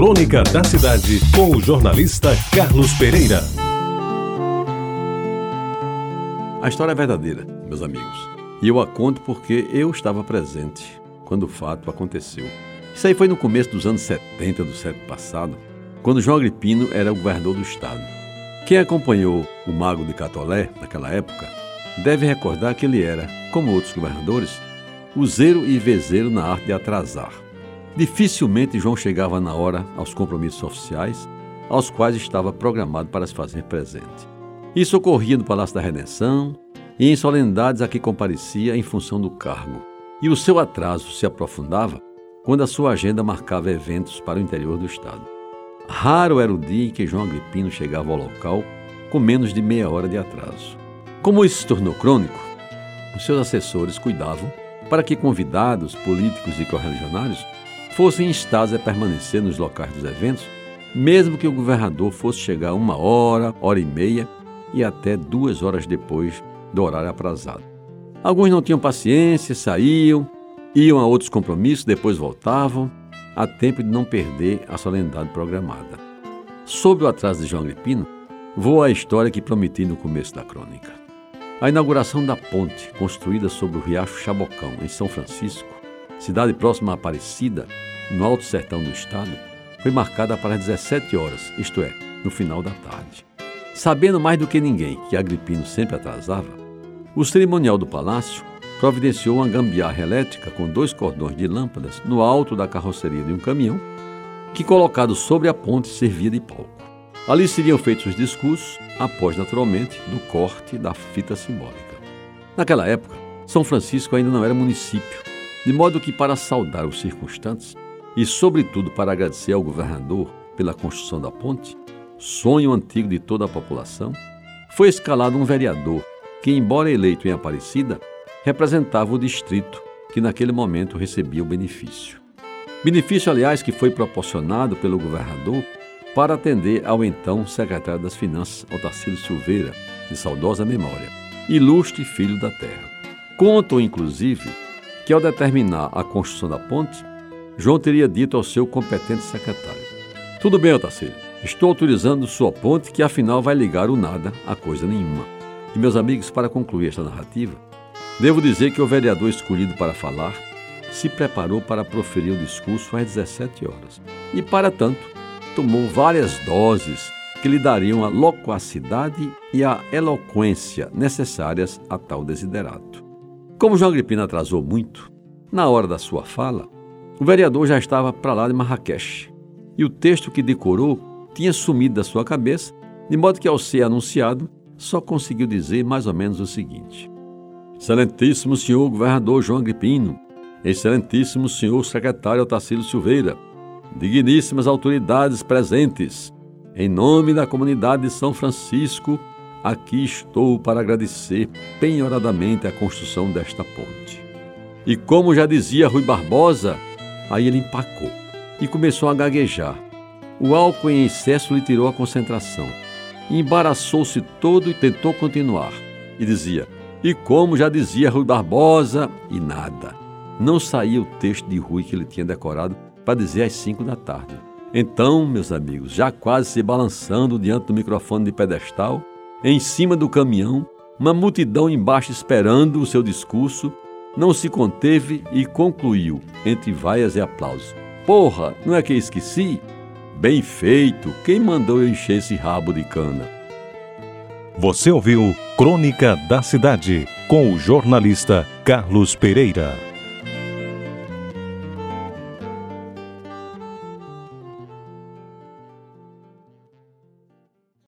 Crônica da Cidade, com o jornalista Carlos Pereira. A história é verdadeira, meus amigos. E eu a conto porque eu estava presente quando o fato aconteceu. Isso aí foi no começo dos anos 70 do século passado, quando João Agripino era o governador do estado. Quem acompanhou o Mago de Catolé naquela época deve recordar que ele era, como outros governadores, useiro e vezeiro na arte de atrasar. Dificilmente João chegava na hora aos compromissos oficiais, aos quais estava programado para se fazer presente. Isso ocorria no Palácio da Redenção e em solenidades a que comparecia em função do cargo. E o seu atraso se aprofundava quando a sua agenda marcava eventos para o interior do estado. Raro era o dia em que João Agripino chegava ao local com menos de meia hora de atraso. Como isso se tornou crônico, os seus assessores cuidavam para que convidados, políticos e correligionários fossem instados a permanecer nos locais dos eventos, mesmo que o governador fosse chegar uma hora, hora e meia e até duas horas depois do horário aprazado. Alguns não tinham paciência, saíam, iam a outros compromissos, depois voltavam, a tempo de não perder a solenidade programada. Sob o atraso de João Agripino, vou à história que prometi no começo da crônica. A inauguração da ponte, construída sobre o riacho Chabocão, em São Francisco, cidade próxima a Aparecida, no Alto Sertão do Estado, foi marcada para as 17 horas, isto é, no final da tarde. Sabendo mais do que ninguém que Agripino sempre atrasava, o cerimonial do palácio providenciou uma gambiarra elétrica com dois cordões de lâmpadas no alto da carroceria de um caminhão, que colocado sobre a ponte servia de palco. Ali seriam feitos os discursos, após, naturalmente, do corte da fita simbólica. Naquela época, São Francisco ainda não era município, de modo que, para saudar os circunstantes e, sobretudo, para agradecer ao governador pela construção da ponte, sonho antigo de toda a população, foi escalado um vereador que, embora eleito em Aparecida, representava o distrito que naquele momento recebia o benefício. Benefício, aliás, que foi proporcionado pelo governador para atender ao então secretário das Finanças, Otacílio Silveira, de saudosa memória, ilustre filho da terra. Contam, inclusive, que ao determinar a construção da ponte, João teria dito ao seu competente secretário: Tudo bem, Otacílio, estou autorizando sua ponte que afinal vai ligar o nada a coisa nenhuma. E, meus amigos, para concluir esta narrativa, devo dizer que o vereador escolhido para falar se preparou para proferir o discurso às 17 horas. E, para tanto, tomou várias doses que lhe dariam a loquacidade e a eloquência necessárias a tal desiderato. Como João Agripino atrasou muito, na hora da sua fala, o vereador já estava para lá de Marrakech. E o texto que decorou tinha sumido da sua cabeça, de modo que, ao ser anunciado, só conseguiu dizer mais ou menos o seguinte: Excelentíssimo senhor governador João Agripino, Excelentíssimo senhor secretário Otacílio Silveira, digníssimas autoridades presentes, em nome da comunidade de São Francisco, aqui estou para agradecer penhoradamente a construção desta ponte. E como já dizia Rui Barbosa, aí ele empacou e começou a gaguejar. O álcool em excesso lhe tirou a concentração. Embaraçou-se todo e tentou continuar. E dizia: E como já dizia Rui Barbosa, e nada. Não saía o texto de Rui que ele tinha decorado para dizer às cinco da tarde. Então, meus amigos, já quase se balançando diante do microfone de pedestal, em cima do caminhão, uma multidão embaixo esperando o seu discurso, não se conteve e concluiu, entre vaias e aplausos: Porra, não é que esqueci? Bem feito, quem mandou eu encher esse rabo de cana? Você ouviu Crônica da Cidade, com o jornalista Carlos Pereira.